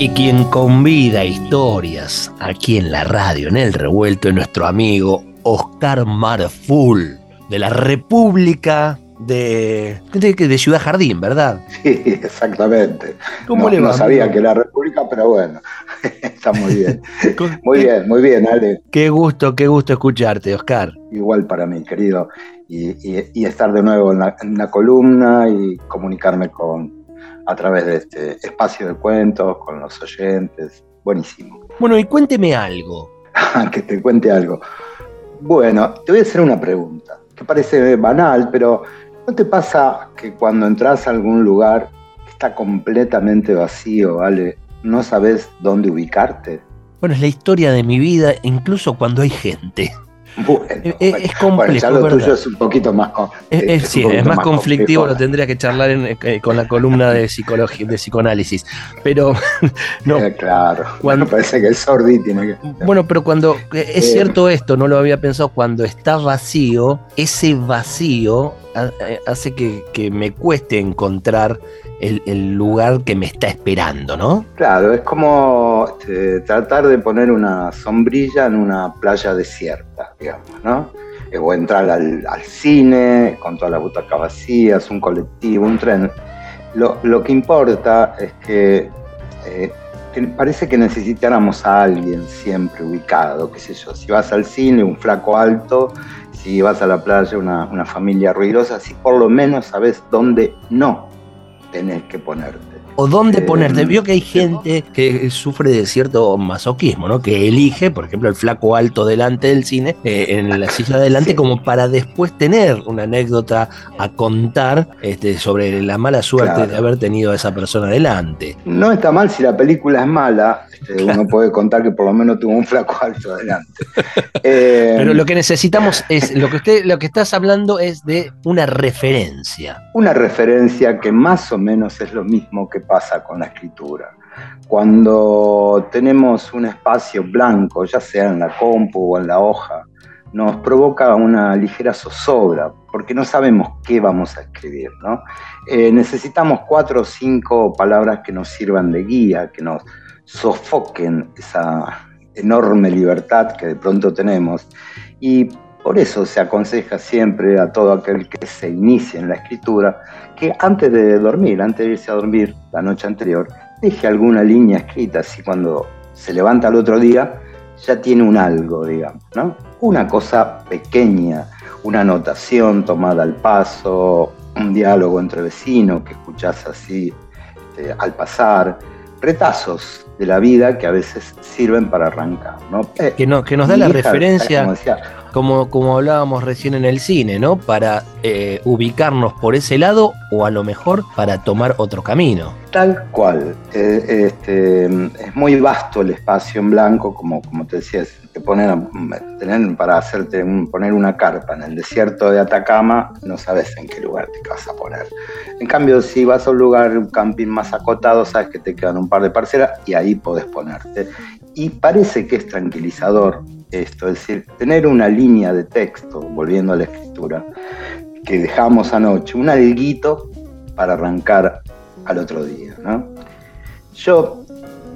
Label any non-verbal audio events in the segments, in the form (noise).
Y quien convida historias aquí en la radio, en el revuelto, es nuestro amigo Oscar Marful, de la República de, de, Ciudad Jardín, ¿verdad? Sí, exactamente. ¿Cómo no, le va? No sabía que era República, pero bueno, (laughs) está muy bien. (laughs) Muy bien, muy bien, Ale. Qué gusto, qué gusto escucharte, Oscar. Igual para mí, querido. Y, y, y estar de nuevo en la, en la columna y comunicarme con, a través de este espacio de cuentos, con los oyentes. Buenísimo. Bueno, y cuénteme algo. (laughs) que te cuente algo. Bueno, te voy a hacer una pregunta, que parece banal, pero ¿no te pasa que cuando entras a algún lugar está completamente vacío, ¿vale? No sabes dónde ubicarte. Bueno, es la historia de mi vida, incluso cuando hay gente. (laughs) Bueno, es, es complejo. Bueno, lo tuyo es un poquito más. Es, es, un sí, poquito es más conflictivo, complejo. lo tendría que charlar en- eh, con la columna de, psicología, de psicoanálisis. Pero, (laughs) no, Eh, claro. Cuando- Me (laughs) parece que el sordi tiene que. bueno, pero cuando, eh, es Eh. cierto esto, no lo había pensado, cuando está vacío, ese vacío eh, hace que, me cueste encontrar el, lugar que me está esperando, ¿no? Claro, es como este, tratar de poner una sombrilla en una playa desierta, digamos, ¿no? Eh, O entrar al, cine con todas las butacas vacías, un colectivo, un tren. Lo, lo que importa es que, eh, parece que necesitáramos a alguien siempre ubicado, qué sé yo, si vas al cine, un flaco alto, si vas a la playa, una, una familia ruidosa, si por lo menos sabes dónde no tenés que ponerte. ¿O dónde Eh, ponerte? Vio que hay gente que sufre de cierto masoquismo, ¿no? Que elige, por ejemplo, el flaco alto delante del cine, eh, en la silla de adelante, Sí. como para después tener una anécdota a contar este, sobre la mala suerte Claro. de haber tenido a esa persona delante. No está mal si la película es mala, este, uno puede contar que por lo menos tuvo un flaco alto adelante. (laughs) Eh, Pero lo que necesitamos es, lo que usted, lo que estás hablando es de una referencia. Una referencia que más o menos es lo mismo que pasa con la escritura. Cuando tenemos un espacio blanco, ya sea en la compu o en la hoja, nos provoca una ligera zozobra, porque no sabemos qué vamos a escribir, ¿no? Eh, necesitamos cuatro o cinco palabras que nos sirvan de guía, que nos sofoquen esa enorme libertad que de pronto tenemos. Y por eso se aconseja siempre a todo aquel que se inicie en la escritura que antes de dormir, antes de irse a dormir la noche anterior, deje alguna línea escrita, así cuando se levanta al otro día ya tiene un algo, digamos, ¿no? Una cosa pequeña, una anotación tomada al paso, un diálogo entre vecinos que escuchás así este, al pasar, retazos de la vida que a veces sirven para arrancar, ¿no? Que, no, que nos da la referencia, como decía, como, como hablábamos recién en el cine, ¿no? Para eh, ubicarnos por ese lado o a lo mejor para tomar otro camino. Tal cual. Eh, este, es muy vasto el espacio en blanco, como, como te decía, te ponen tener para hacerte un- poner una carpa en el desierto de Atacama, no sabes en qué lugar te vas a poner. En cambio, si vas a un lugar, un camping más acotado, sabes que te quedan un par de parcelas y ahí podés ponerte. Y parece que es tranquilizador esto, es decir, tener una línea de texto, volviendo a la escritura, que dejamos anoche, un alguito para arrancar al otro día. ¿no? Yo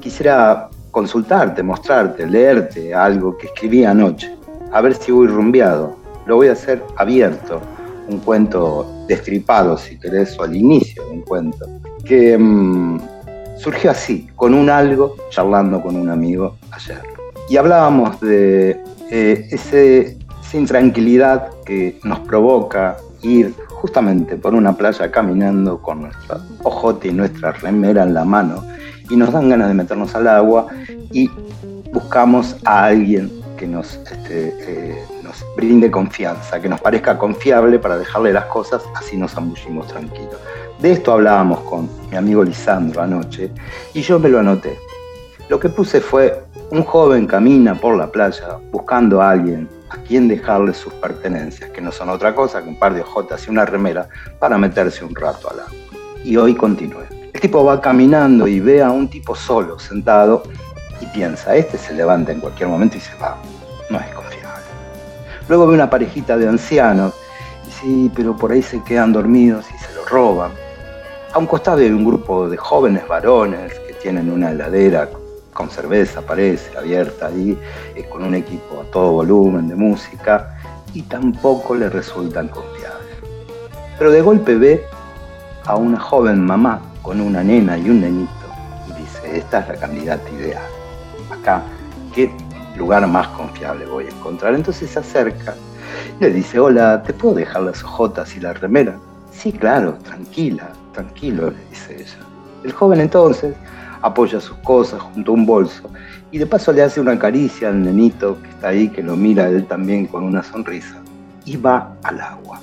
quisiera consultarte, mostrarte, leerte algo que escribí anoche, a ver si voy rumbeado. Lo voy a hacer abierto, un cuento destripado, si querés, o al inicio de un cuento, que mm, surgió así, con un algo, charlando con un amigo ayer. Y hablábamos de eh, ese, esa intranquilidad que nos provoca ir justamente por una playa caminando con nuestro ojote y nuestra remera en la mano y nos dan ganas de meternos al agua y buscamos a alguien que nos, este, eh, nos brinde confianza, que nos parezca confiable para dejarle las cosas, así nos zambullimos tranquilos. De esto hablábamos con mi amigo Lisandro anoche y yo me lo anoté. Lo que puse fue, un joven camina por la playa buscando a alguien a quien dejarle sus pertenencias, que no son otra cosa que un par de ojotas y una remera para meterse un rato al agua. Y hoy continúe. El tipo va caminando y ve a un tipo solo, sentado, y piensa, este se levanta en cualquier momento y se va. No es confiable. Luego ve una parejita de ancianos, y sí, pero por ahí se quedan dormidos y se lo roban. A un costado hay un grupo de jóvenes varones que tienen una heladera con cerveza, parece, abierta ahí, eh, con un equipo a todo volumen de música, y tampoco le resultan confiables. Pero de golpe ve a una joven mamá con una nena y un nenito, y dice, esta es la candidata ideal. Acá, ¿qué lugar más confiable voy a encontrar? Entonces se acerca y le dice, hola, ¿te puedo dejar las hojotas y la remera? Sí, claro, tranquila, tranquilo, le dice ella. El joven entonces apoya sus cosas junto a un bolso y de paso le hace una caricia al nenito que está ahí, que lo mira él también con una sonrisa, y va al agua.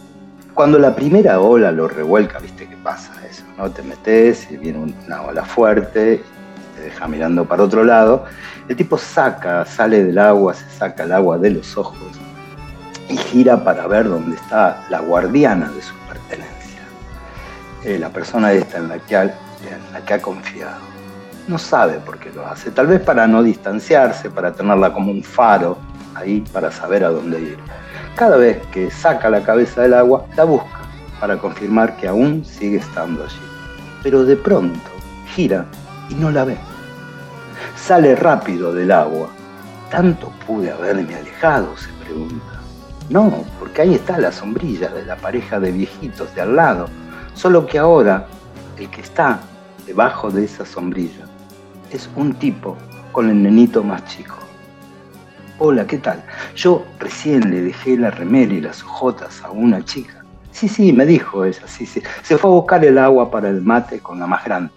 Cuando la primera ola lo revuelca, viste qué pasa eso, ¿no? Te metes y viene una ola fuerte, te deja mirando para otro lado, el tipo saca, sale del agua, se saca el agua de los ojos y gira para ver dónde está la guardiana de su pertenencia, eh, la persona esta en la que en la que ha confiado no sabe por qué lo hace. Tal vez para no distanciarse, para tenerla como un faro ahí para saber a dónde ir. Cada vez que saca la cabeza del agua, la busca para confirmar que aún sigue estando allí. Pero de pronto gira y no la ve. Sale rápido del agua. ¿Tanto pude haberme alejado? se pregunta. No, porque ahí está la sombrilla de la pareja de viejitos de al lado. Solo que ahora el que está debajo de esa sombrilla es un tipo con el nenito más chico. Hola, ¿qué tal? Yo recién le dejé la remera y las hojotas a una chica. Sí, sí, me dijo ella, sí, sí. Se fue a buscar el agua para el mate con la más grande.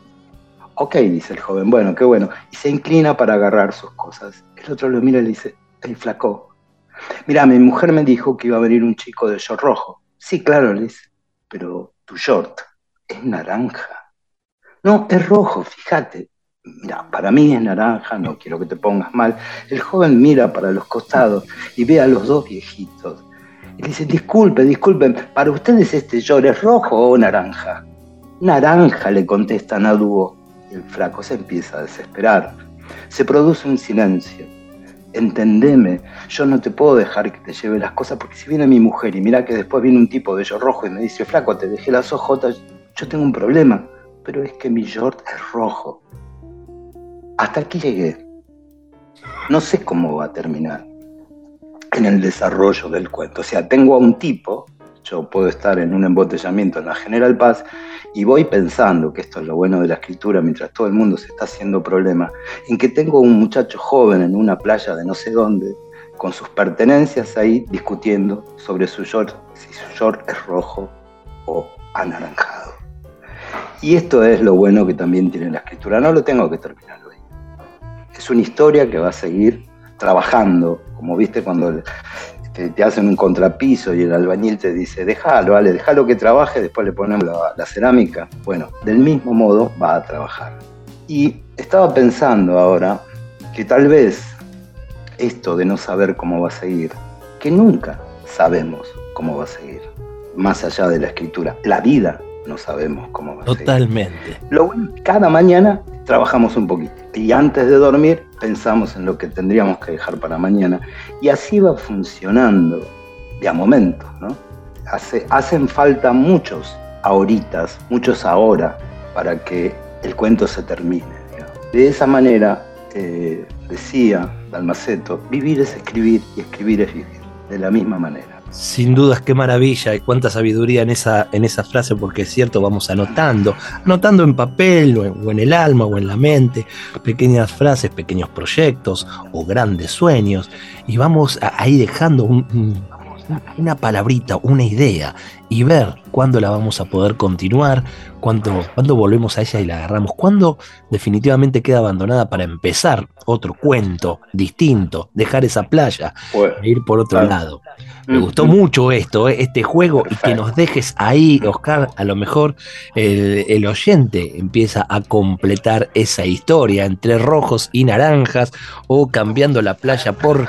Ok, dice el joven, bueno, qué bueno. Y se inclina para agarrar sus cosas. El otro lo mira y le dice, el flaco. Mira, mi mujer me dijo que iba a venir un chico de short rojo. Sí, claro, le dice, pero tu short es naranja. No, es rojo, fíjate mira, para mí es naranja, no quiero que te pongas mal. El joven mira para los costados y ve a los dos viejitos. Y dice, disculpe, disculpen, ¿para ustedes este llor es rojo o naranja? Naranja, le contestan a dúo. El flaco se empieza a desesperar. Se produce un silencio. Entendeme, yo no te puedo dejar que te lleve las cosas porque si viene mi mujer y mira que después viene un tipo de yo rojo y me dice, flaco, te dejé las ojotas, yo tengo un problema, pero es que mi short es rojo hasta aquí llegué. No sé cómo va a terminar en el desarrollo del cuento. O sea, tengo a un tipo, yo puedo estar en un embotellamiento en la General Paz y voy pensando, que esto es lo bueno de la escritura, mientras todo el mundo se está haciendo problema, en que tengo un muchacho joven en una playa de no sé dónde, con sus pertenencias ahí discutiendo sobre su short, si su short es rojo o anaranjado. Y esto es lo bueno que también tiene la escritura. No lo tengo que terminar es una historia que va a seguir trabajando, como viste cuando te, hacen un contrapiso y el albañil te dice, déjalo, vale, déjalo que trabaje, después le ponemos la, cerámica. Bueno, del mismo modo va a trabajar. Y estaba pensando ahora que tal vez esto de no saber cómo va a seguir, que nunca sabemos cómo va a seguir, más allá de la escritura, la vida no sabemos cómo va a seguir. Totalmente. Lo cada mañana trabajamos un poquito y antes de dormir pensamos en lo que tendríamos que dejar para mañana y así va funcionando de a momentos, ¿no? Hace, hacen falta muchos ahoritas, muchos ahora para que el cuento se termine. De esa manera, eh, decía Dalmaceto, vivir es escribir y escribir es vivir, de la misma manera. Sin dudas, qué maravilla y cuánta sabiduría en esa, en esa frase, porque es cierto, vamos anotando, anotando en papel o en, el alma o en la mente, pequeñas frases, pequeños proyectos o grandes sueños, y vamos ahí dejando una palabrita, una idea, y ver cuándo la vamos a poder continuar, cuándo, cuándo volvemos a ella y la agarramos, cuándo definitivamente queda abandonada para empezar otro cuento distinto, dejar esa playa e ir por otro lado. Me gustó mucho esto, eh, este juego, y que nos dejes ahí, Oscar. A lo mejor el, oyente empieza a completar esa historia entre rojos y naranjas, o cambiando la playa por,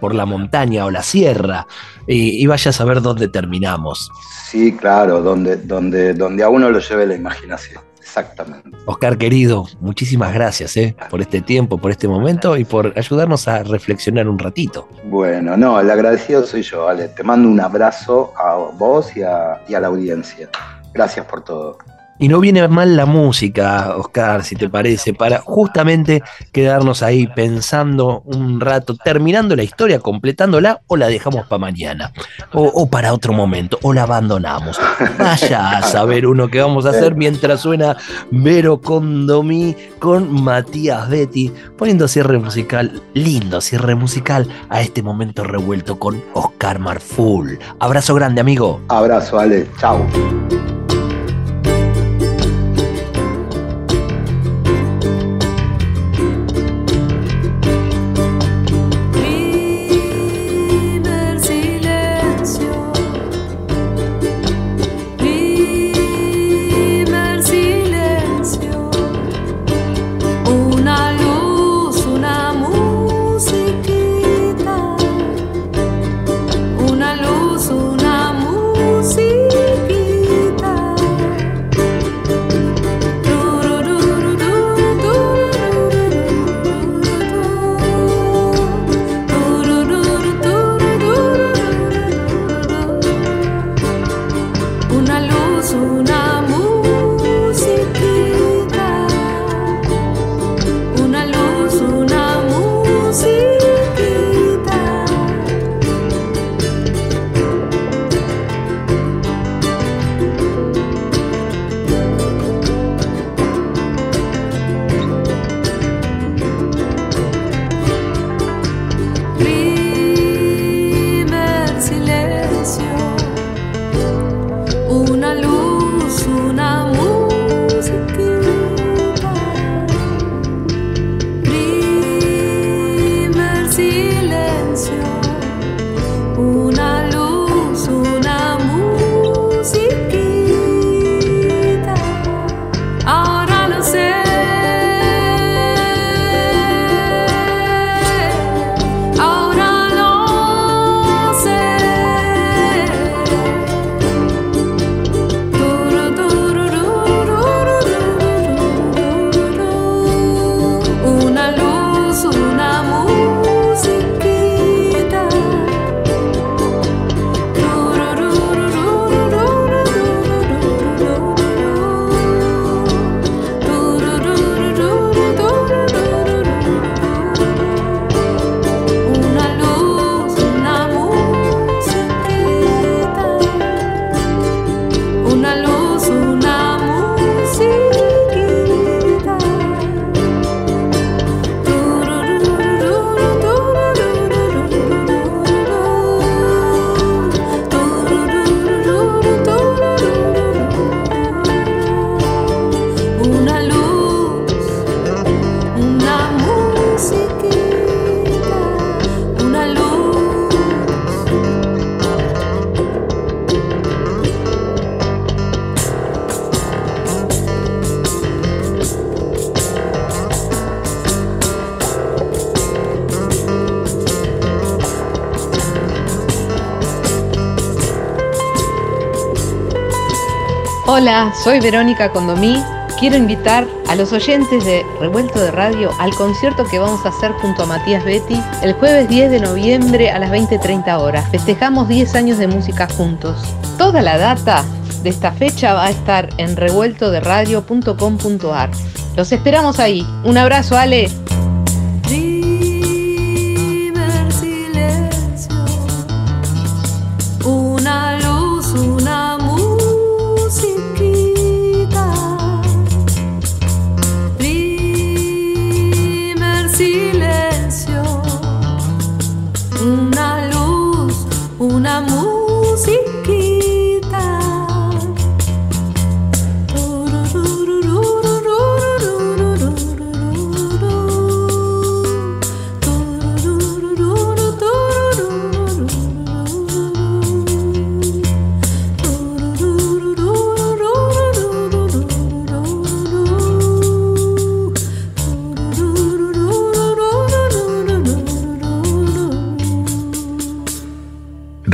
por la montaña o la sierra, y, y vaya a saber dónde terminamos. Sí, claro, donde, donde, donde a uno lo lleve la imaginación. Exactamente. Oscar querido, muchísimas gracias eh, por este tiempo, por este momento y por ayudarnos a reflexionar un ratito. Bueno, no, el agradecido soy yo, Ale. Te mando un abrazo a vos y a, y a la audiencia. Gracias por todo. Y no viene mal la música, Oscar, si te parece, para justamente quedarnos ahí pensando un rato, terminando la historia, completándola, o la dejamos para mañana, o, para otro momento, o la abandonamos. Vaya a saber uno qué vamos a hacer mientras suena Vero Condomí con Matías Betty, poniendo cierre musical, lindo cierre musical a este momento revuelto con Oscar Marful. Abrazo grande, amigo. Abrazo, Ale. Chao. Hola, soy Verónica Condomí. Quiero invitar a los oyentes de Revuelto de Radio al concierto que vamos a hacer junto a Matías Betty el jueves 10 de noviembre a las 20.30 horas. Festejamos 10 años de música juntos. Toda la data de esta fecha va a estar en revueltoderadio.com.ar. Los esperamos ahí. Un abrazo, Ale.